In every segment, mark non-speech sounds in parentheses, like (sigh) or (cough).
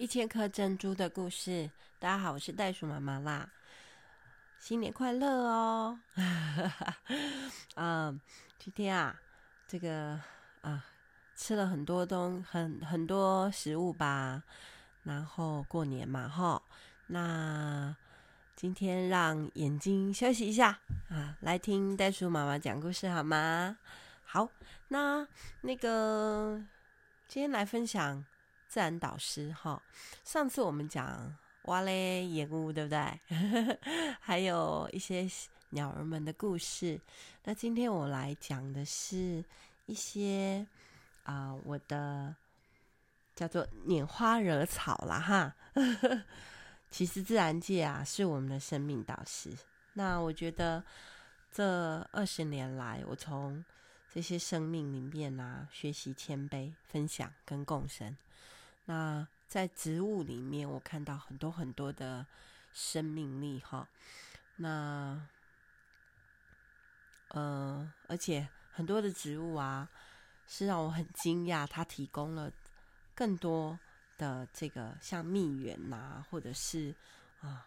一千颗珍珠的故事。大家好，我是袋鼠妈妈啦，新年快乐哦！(laughs) 嗯，今天啊，这个啊，吃了很多东很很多食物吧，然后过年嘛，哈，那今天让眼睛休息一下啊，来听袋鼠妈妈讲故事好吗？好，那那个今天来分享。自然导师哈，上次我们讲蛙嘞盐乌，对不对？(laughs) 还有一些鸟儿们的故事。那今天我来讲的是一些啊、我的叫做拈花惹草啦哈。(laughs) 其实自然界啊，是我们的生命导师。那我觉得这二十年来，我从这些生命里面啊，学习谦卑、分享跟共生。那在植物里面，我看到很多很多的生命力哈。那呃，而且很多的植物啊，是让我很惊讶，它提供了更多的这个像蜜源呐，或者是啊，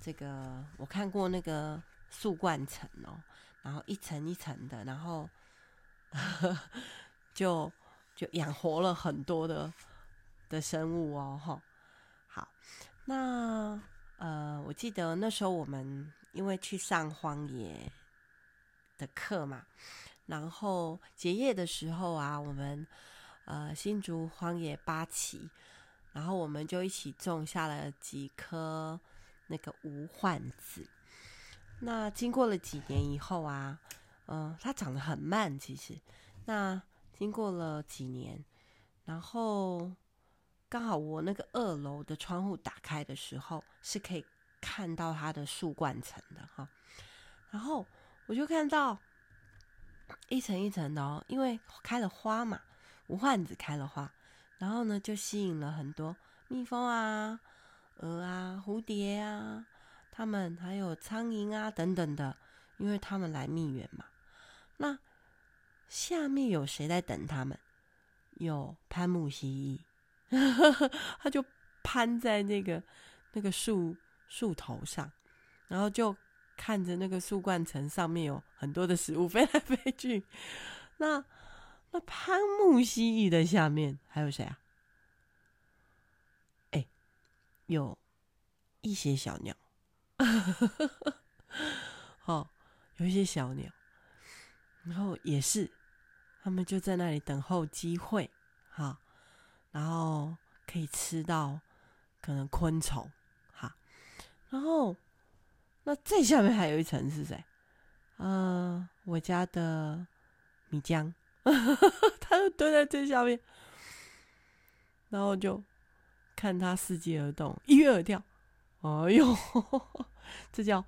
这个我看过那个树冠层哦，然后一层一层的，然后 (laughs) 就就养活了很多的。的生物哦，吼，好，那呃，我记得那时候我们因为去上荒野的课嘛，然后结业的时候啊，我们呃新竹荒野八旗，然后我们就一起种下了几颗那个无患子。那经过了几年以后啊，嗯、呃，它长得很慢，其实，那经过了几年，然后。刚好我那个二楼的窗户打开的时候，是可以看到它的树冠层的哈。然后我就看到一层一层的哦，因为开了花嘛，无患子开了花，然后呢就吸引了很多蜜蜂啊、蛾啊、蝴蝶啊，它们还有苍蝇啊等等的，因为它们来蜜源嘛。那下面有谁在等它们？有攀木蜥蜴。他就攀在那个那个树树头上，然后就看着那个树冠层上面有很多的食物飞来飞去。那那攀木蜥蜴的下面还有谁啊？哎，有一些小鸟，哦，有一些小鸟，然后也是，他们就在那里等候机会，哈。然后可以吃到可能昆虫，哈，然后那最下面还有一层是谁？嗯、我家的米浆，(laughs) 它就蹲在最下面，然后就看它伺机而动，一跃而跳，哎呦，(laughs) 这叫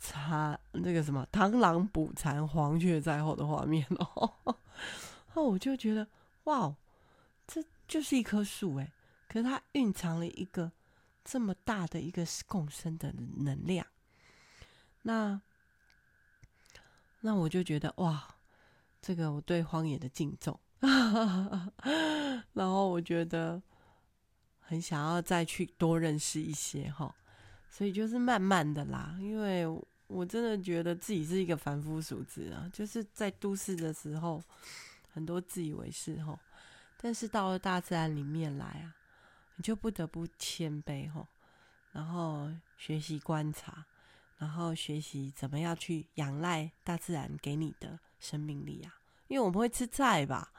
蚕那个什么螳螂捕蝉，黄雀在后的画面哦。(laughs) 那我就觉得哇，这。就是一棵树哎，可是它蕴藏了一个这么大的一个共生的能量，那那我就觉得哇，这个我对荒野的敬重，(laughs) 然后我觉得很想要再去多认识一些哈，所以就是慢慢的啦，因为我真的觉得自己是一个凡夫俗子啊，就是在都市的时候很多自以为是哈。但是到了大自然里面来啊，你就不得不谦卑吼，然后学习观察，然后学习怎么样去仰赖大自然给你的生命力啊。因为我们会吃菜吧，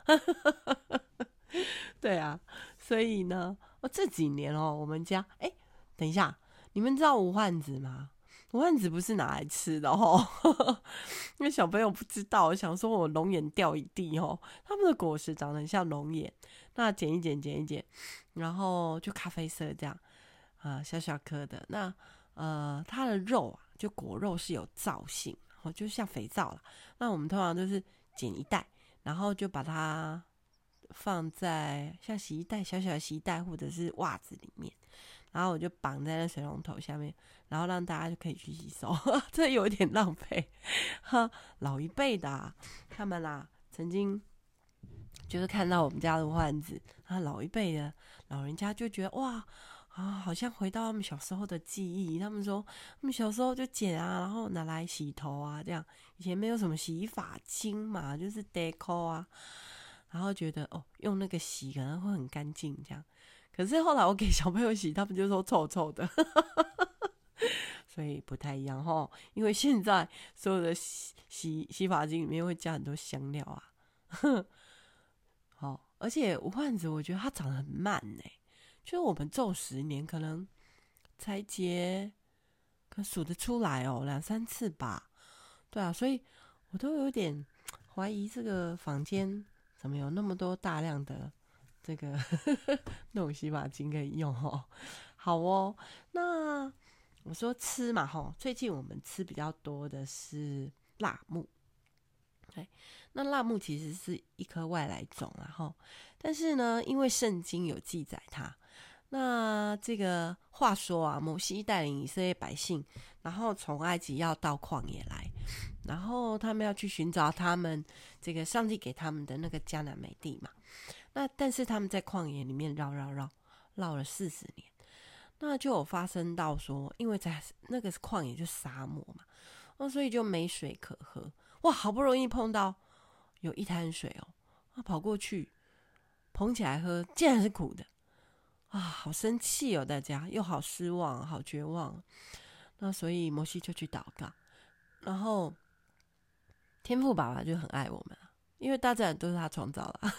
(laughs) 对啊，所以呢，我这几年哦，我们家哎，等一下，你们知道无患子吗？无患子不是拿来吃的哦，(laughs) 因为小朋友不知道，想说我龙眼掉一地哦，他们的果实长得很像龙眼，那剪一剪，剪一剪，然后就咖啡色这样，啊、小小颗的，那呃，它的肉啊，就果肉是有皂性，哦，就像肥皂了。那我们通常都是剪一袋，然后就把它放在像洗衣袋、小小的洗衣袋或者是袜子里面。然后我就绑在那水龙头下面，然后让大家就可以去洗手，(laughs) 这有点浪费。哈，老一辈的、他们啦、曾经就是看到我们家的万子，啊，老一辈的老人家就觉得哇啊，好像回到他们小时候的记忆。他们说，他们小时候就捡啊，然后拿来洗头啊，这样以前没有什么洗发精嘛，就是 deco 啊，然后觉得哦，用那个洗可能会很干净这样。可是后来我给小朋友洗，他们就说臭臭的，所以不太一样哈。因为现在所有的洗洗洗发精里面会加很多香料啊。好，而且五万子我觉得它长得很慢呢，就是我们种十年可能才结，可数得出来哦，两三次吧。对啊，所以我都有点怀疑这个房间怎么有那么多大量的。这个那种洗发精可以用哦，好哦。那我说吃嘛，吼，最近我们吃比较多的是辣木。对，那辣木其实是一颗外来种，然后，但是呢，因为圣经有记载它。那这个话说啊，摩西带领以色列百姓，然后从埃及要到旷野来，然后他们要去寻找他们这个上帝给他们的那个迦南美地嘛。那但是他们在旷野里面绕绕绕绕了四十年，那就有发生到说，因为在那个旷野就沙漠嘛，那所以就没水可喝。哇，好不容易碰到有一滩水哦，啊，跑过去捧起来喝，竟然是苦的啊，好生气哦，大家又好失望，好绝望。那所以摩西就去祷告，然后天父爸爸就很爱我们。因为大自然都是他创造的，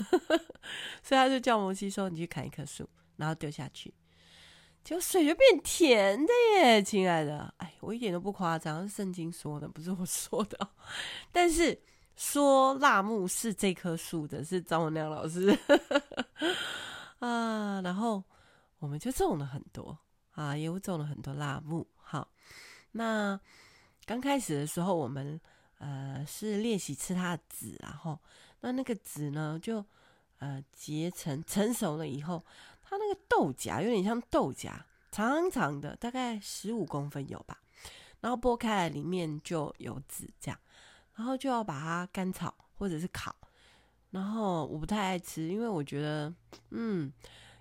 (laughs) 所以他就叫摩西说：“你去砍一棵树，然后丢下去，结果水就变甜的耶，亲爱的。”哎，我一点都不夸张，是圣经说的，不是我说的。(laughs) 但是说辣木是这棵树的，是张文亮老师 (laughs) 啊。然后我们就种了很多啊，也种了很多辣木。好，那刚开始的时候我们。呃，是练习吃它的籽，然后那那个籽呢，就呃结成成熟了以后，它那个豆荚有点像豆荚，长长的，大概十五公分有吧。然后剥开来里面就有籽，这样，然后就要把它干炒或者是烤。然后我不太爱吃，因为我觉得，嗯，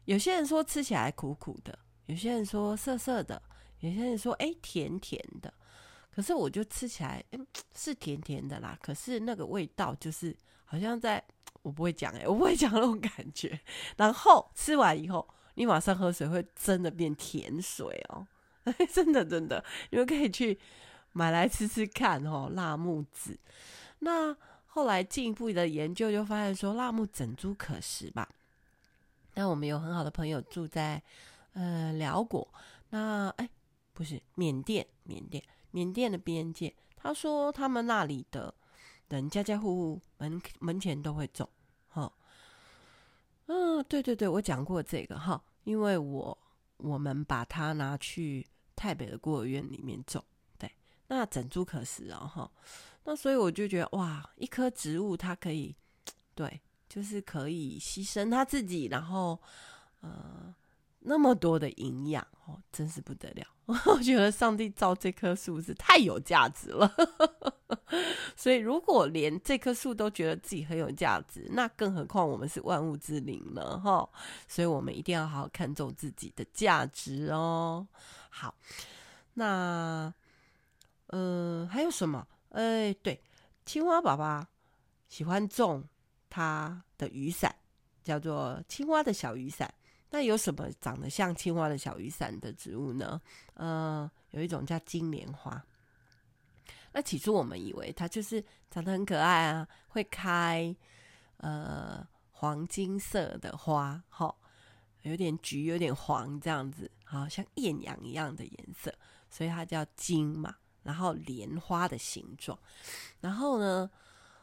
有些人说吃起来苦苦的，有些人说涩涩的，有些人说哎甜甜的。可是我就吃起来，嗯，是甜甜的啦。可是那个味道就是好像在，我不会讲哎，我不会讲那种感觉。然后吃完以后，你马上喝水会真的变甜水哦，(laughs) 真的真的，你们可以去买来吃吃看哦。辣木籽，那后来进一步的研究就发现说，辣木整株可食吧。那我们有很好的朋友住在呃寮国，那哎不是缅甸，缅甸。缅甸的边界，他说他们那里的人家家户户门门前都会种，哈，嗯，对对对，我讲过这个哈，因为我我们把它拿去泰北的孤儿院里面种，对，那整株可食哦，哈，那所以我就觉得哇，一棵植物它可以，对，就是可以牺牲它自己，然后呃。那么多的营养哦，真是不得了！(laughs) 我觉得上帝造这棵树是太有价值了，(laughs) 所以如果连这棵树都觉得自己很有价值，那更何况我们是万物之灵呢？哈，所以我们一定要好好看重自己的价值哦。好，那嗯、呃，还有什么？哎，对，青蛙爸爸喜欢种他的雨伞，叫做青蛙的小雨伞。那有什么长得像青蛙的小雨伞的植物呢？呃，有一种叫金莲花。那起初我们以为它就是长得很可爱啊，会开呃黄金色的花，齁，有点橘，有点黄这样子，好像艳阳一样的颜色，所以它叫金嘛。然后莲花的形状。然后呢，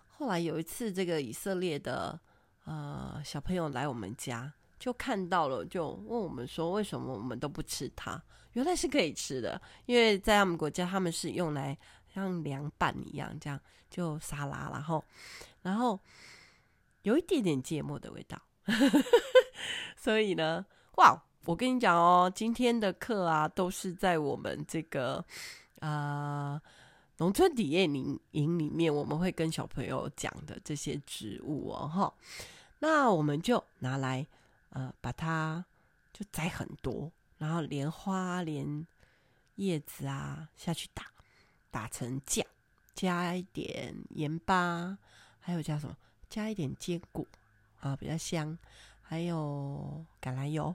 后来有一次，这个以色列的呃小朋友来我们家。就看到了，就问我们说，为什么我们都不吃它？原来是可以吃的，因为在他们国家，他们是用来像凉拌一样，这样就沙拉，然后然后有一点点芥末的味道。(laughs) 所以呢，哇，我跟你讲哦，今天的课啊，都是在我们这个啊、呃、农村体验营营里面，我们会跟小朋友讲的这些植物哦，哈。那我们就拿来呃，把它就摘很多，然后连花连叶子啊下去打，打成酱，加一点盐巴，还有加什么？加一点坚果啊，比较香，还有橄榄油，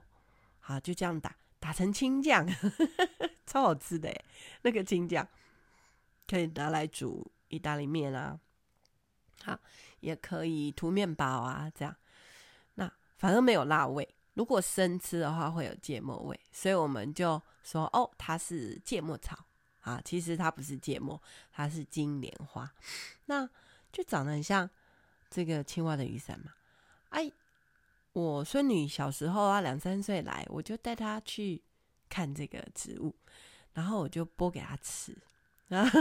好，就这样打，打成青酱，(laughs) 超好吃的，那个青酱可以拿来煮意大利面啊，好，也可以涂面包啊，这样，反而没有辣味。如果生吃的话，会有芥末味，所以我们就说哦，它是芥末草啊，其实它不是芥末，它是金莲花，那就长得很像。这个青蛙的雨伞嘛，哎，我孙女小时候啊，两三岁来，我就带她去看这个植物，然后我就剥给她吃，然后，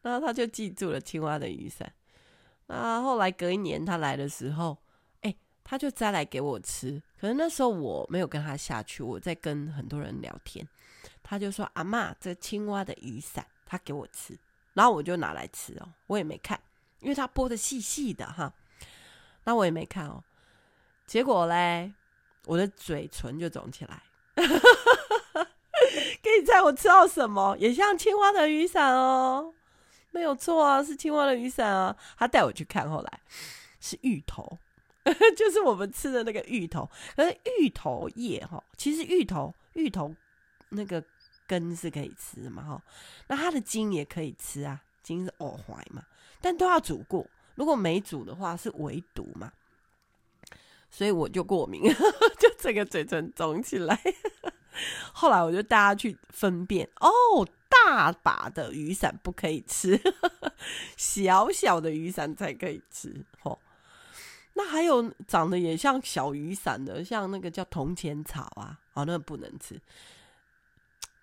然后她就记住了青蛙的雨伞。那后来隔一年她来的时候，他，就摘来给我吃。可是那时候我没有跟他下去，我在跟很多人聊天，他就说：“阿嬷，这青蛙的雨伞，他给我吃。”然后我就拿来吃哦，我也没看。因为他剥的细细的哈，那我也没看哦。结果嘞，我的嘴唇就肿起来。(laughs) 可以猜我吃到什么？也像青蛙的雨伞哦，没有错啊，是青蛙的雨伞啊。他带我去看，后来是芋头，(laughs) 就是我们吃的那个芋头。可是芋头叶哈，其实芋头芋头那个根是可以吃的嘛哈，那它的茎也可以吃啊，茎是藕怀嘛。但都要煮过，如果没煮的话是围堵嘛，所以我就过敏，(laughs) 就整个嘴唇肿起来。(laughs) 后来我就大家去分辨，哦，大把的雨伞不可以吃，小小的雨伞才可以吃。哦，那还有长得也像小雨伞的，像那个叫铜钱草啊，哦，那不能吃。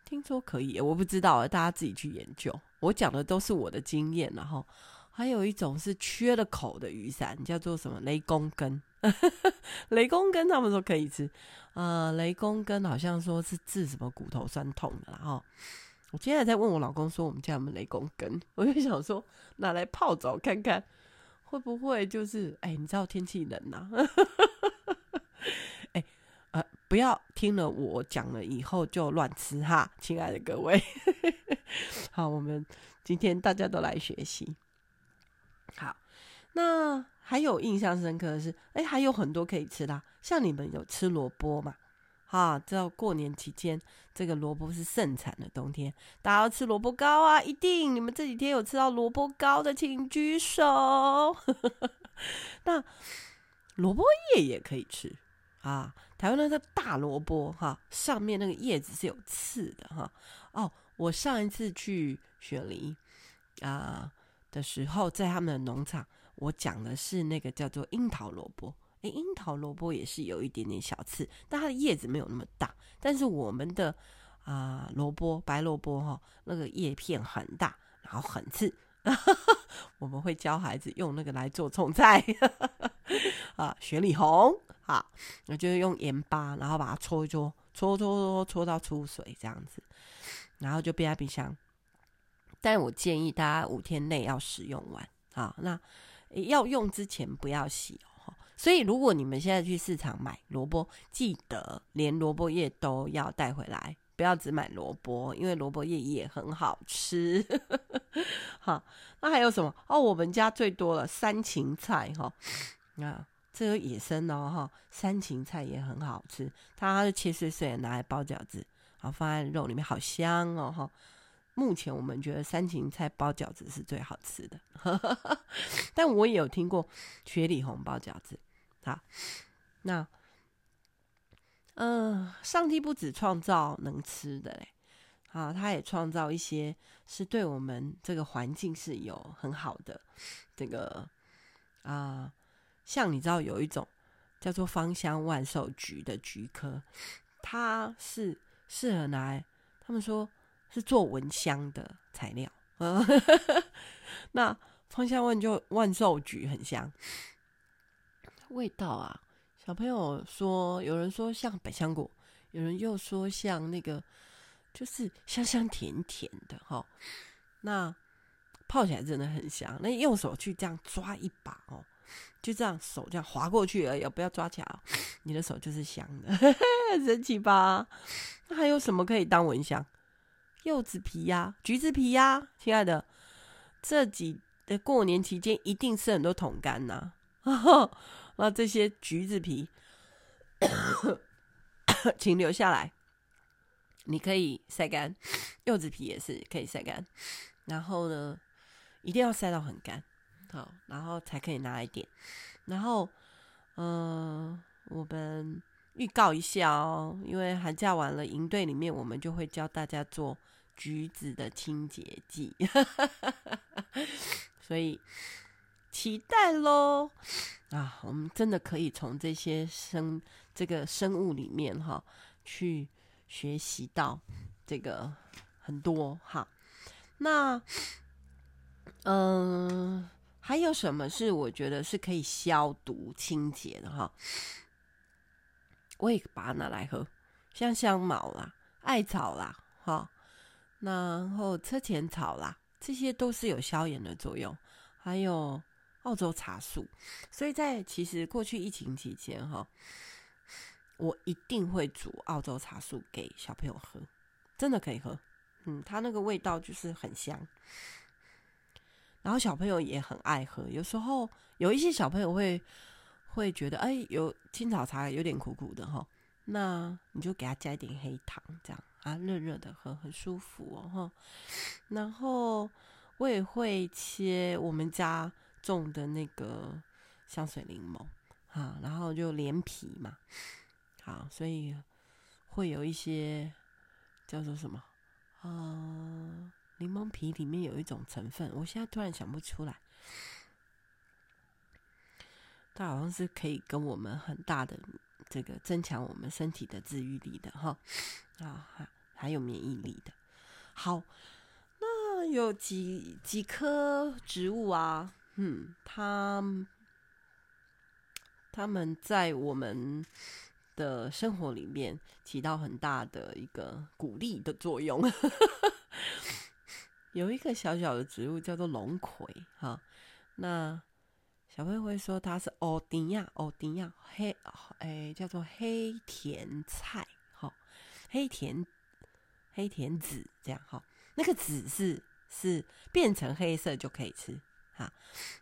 听说可以，我不知道，大家自己去研究。我讲的都是我的经验，然后。还有一种是缺了口的雨伞，叫做什么雷公根？(laughs) 雷公根他们说可以吃，呃，雷公根好像说是治什么骨头酸痛的。然后我今天还在问我老公说，我们家有没有雷公根？(laughs) 我就想说拿来泡澡看看，会不会就是哎，你知道天气冷呐？(laughs) 哎，呃，不要听了我讲了以后就乱吃哈，亲爱的各位。(laughs) 好，我们今天大家都来学习。好，那还有印象深刻的是，哎，还有很多可以吃的，像你们有吃萝卜嘛？哈，知道过年期间这个萝卜是盛产的，冬天大家要吃萝卜糕啊，一定你们这几天有吃到萝卜糕的，请举手。(laughs) 那萝卜叶也可以吃啊，台湾那个大萝卜哈，上面那个叶子是有刺的哈。哦，我上一次去雪梨啊。的时候，在他们的农场，我讲的是那个叫做樱桃萝卜。诶，樱桃萝卜也是有一点点小刺，但它的叶子没有那么大。但是我们的啊、萝卜，白萝卜哈，那个叶片很大，然后很刺。(laughs) 我们会教孩子用那个来做葱菜 (laughs) 啊，雪里红啊，那就是用盐巴，然后把它搓一搓，搓搓搓搓到出水这样子，然后就冰在冰箱。但我建议大家五天内要使用完啊。那要用之前不要洗哦。所以如果你们现在去市场买萝卜，记得连萝卜叶都要带回来，不要只买萝卜，因为萝卜叶也很好吃。(laughs) 好，那还有什么？哦，我们家最多了山芹菜哈。啊，这个野生的哈，山芹菜也很好吃，它是切碎碎的拿来包饺子，然后放在肉里面，好香哦哈。目前我们觉得山芹菜包饺子是最好吃的，(laughs) 但我也有听过雪里红包饺子。好，那嗯、上帝不只创造能吃的嘞，啊，他也创造一些是对我们这个环境是有很好的这个啊，像你知道有一种叫做芳香万寿菊的菊科，它是适合拿来，他们说。是做蚊香的材料，(laughs) 那芳香万就万寿菊很香，味道啊，小朋友说，有人说像百香果，有人又说像那个，就是香香甜甜的哈。那泡起来真的很香，那用手去这样抓一把哦，就这样手这样滑过去而已，不要抓起来哦，你的手就是香的，(laughs) 神奇吧？那还有什么可以当蚊香？柚子皮呀、橘子皮呀、啊，亲爱的，这几的过年期间一定吃很多桶柑呐。(laughs) 那这些橘子皮，(coughs) 请留下来，你可以晒干，柚子皮也是可以晒干，然后呢，一定要晒到很干，好，然后才可以拿来点。然后，嗯、我们预告一下哦，因为寒假完了，营队里面我们就会教大家做。橘子的清洁剂，(laughs) 所以期待喽啊！我们真的可以从这些生这个生物里面哈，去学习到这个很多哈。那嗯、还有什么是我觉得是可以消毒清洁的哈？我也把它拿来喝，像香茅啦、艾草啦，哈。然后车前草啦，这些都是有消炎的作用，还有澳洲茶树。所以在其实过去疫情期间哈，我一定会煮澳洲茶树给小朋友喝，真的可以喝。嗯，它那个味道就是很香，然后小朋友也很爱喝。有时候有一些小朋友会会觉得，哎，有青草茶有点苦苦的哈，那你就给他加一点黑糖，这样。啊，热热的喝很舒服哦，哈。然后我也会切我们家种的那个香水柠檬，啊，然后就连皮嘛，好，所以会有一些叫做什么啊，柠檬皮里面有一种成分，我现在突然想不出来，它好像是可以跟我们很大的这个增强我们身体的治愈力的，哈，啊。还有免疫力的，好，那有几几棵植物啊？嗯，他他们在我们的生活里面起到很大的一个鼓励的作用。(laughs) 有一个小小的植物叫做龙葵，哈，那小朋友会说它是欧丁亚，欧丁亚黑，哎，叫做黑甜菜，哈，黑甜。黑甜紫这样哈，那个紫是是变成黑色就可以吃哈。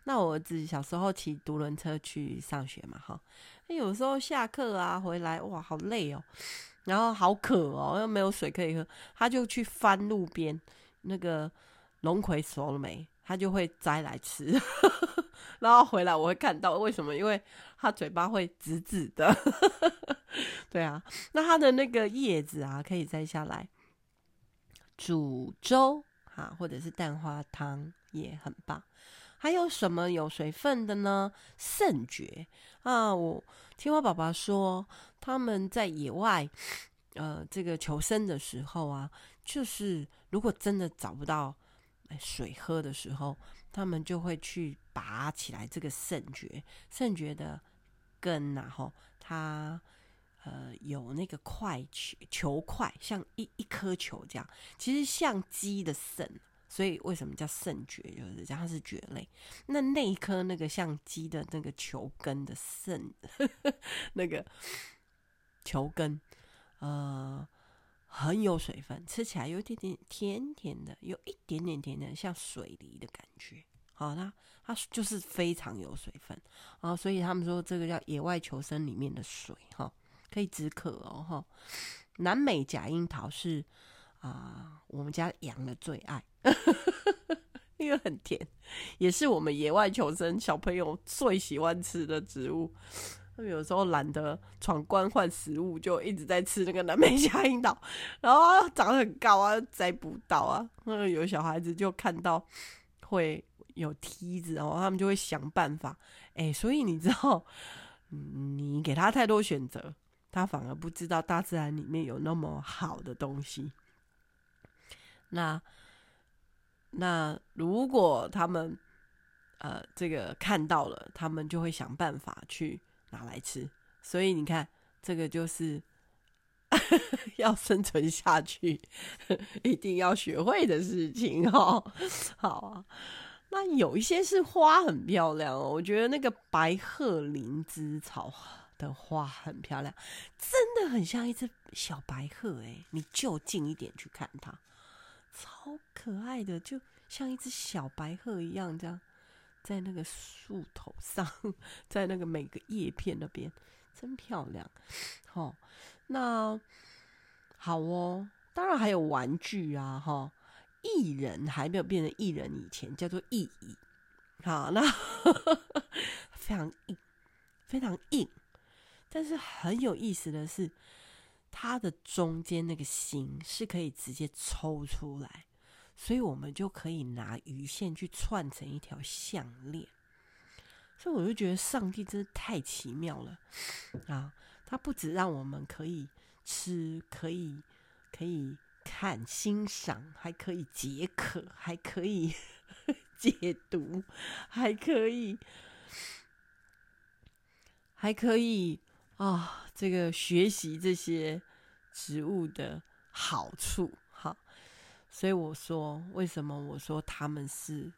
那我儿子小时候骑独轮车去上学嘛哈，有时候下课啊回来哇好累哦，然后好渴哦，又没有水可以喝，他就去翻路边那个龙葵熟了没，他就会摘来吃，(laughs) 然后回来我会看到为什么，因为他嘴巴会紫紫的，(laughs) 对啊，那他的那个叶子啊可以摘下来。煮粥哈，或者是蛋花汤也很棒。还有什么有水分的呢？肾蕨啊，我听我爸爸说，他们在野外呃这个求生的时候啊，就是如果真的找不到水喝的时候，他们就会去拔起来这个肾蕨，肾蕨的根呐，吼，它。呃，有那个块球球块，像一一颗球这样，其实像鸡的肾，所以为什么叫肾蕨？就是讲，它是蕨类。那那一颗那个像鸡的那个球根的肾，(laughs) 那个球根，呃，很有水分，吃起来有一点点甜甜的，有一点点甜的，像水梨的感觉。好，它它就是非常有水分啊，所以他们说这个叫野外求生里面的水，哈。可以止渴哦，哈！南美假樱桃是啊、我们家养的最爱，(laughs) 因为很甜，也是我们野外求生小朋友最喜欢吃的植物。他们有时候懒得闯关换食物，就一直在吃那个南美夏樱桃，(laughs) 然后长得很高啊，摘不到啊。那个有小孩子就看到会有梯子然后，他们就会想办法。哎、所以你知道，你给他太多选择。他反而不知道大自然里面有那么好的东西。那那如果他们呃这个看到了，他们就会想办法去拿来吃。所以你看，这个就是 (laughs) 要生存下去，一定要学会的事情哦。(laughs) 好啊，那有一些是花很漂亮哦，我觉得那个白鹤灵芝草的花很漂亮，真的很像一只小白鹤哎！你就近一点去看它，超可爱的，就像一只小白鹤一样，这样在那个树头上，(laughs) 在那个每个叶片那边，真漂亮。好，那好哦，当然还有玩具啊，哈，艺人还没有变成艺人以前叫做意义，好，那 (laughs) 非常硬，非常硬。但是很有意思的是，它的中间那个心是可以直接抽出来，所以我们就可以拿鱼线去串成一条项链。所以我就觉得上帝真的太奇妙了啊！它不止让我们可以吃，可以可以看欣赏，还可以解渴，还可以 (laughs) 解毒，还可以还可以。啊、这个学习这些植物的好处，哈，所以我说，为什么我说他们是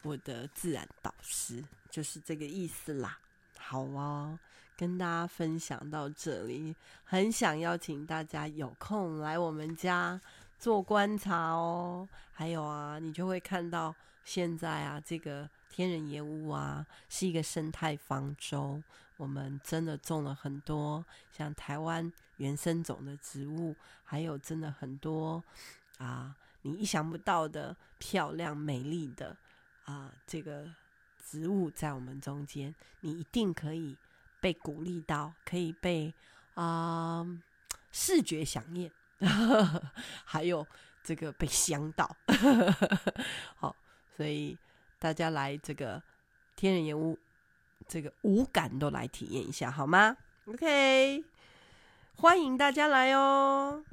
我的自然导师，就是这个意思啦。好哦，跟大家分享到这里，很想邀请大家有空来我们家做观察哦。还有啊，你就会看到现在啊，这个天人野屋啊，是一个生态方舟。我们真的种了很多像台湾原生种的植物，还有真的很多啊，你意想不到的漂亮美丽的啊，这个植物在我们中间，你一定可以被鼓励到，可以被啊视觉饗宴，(laughs) 还有这个被香到，好，所以大家来这个天人岩屋。这个五感都来体验一下好吗？OK，欢迎大家来哦。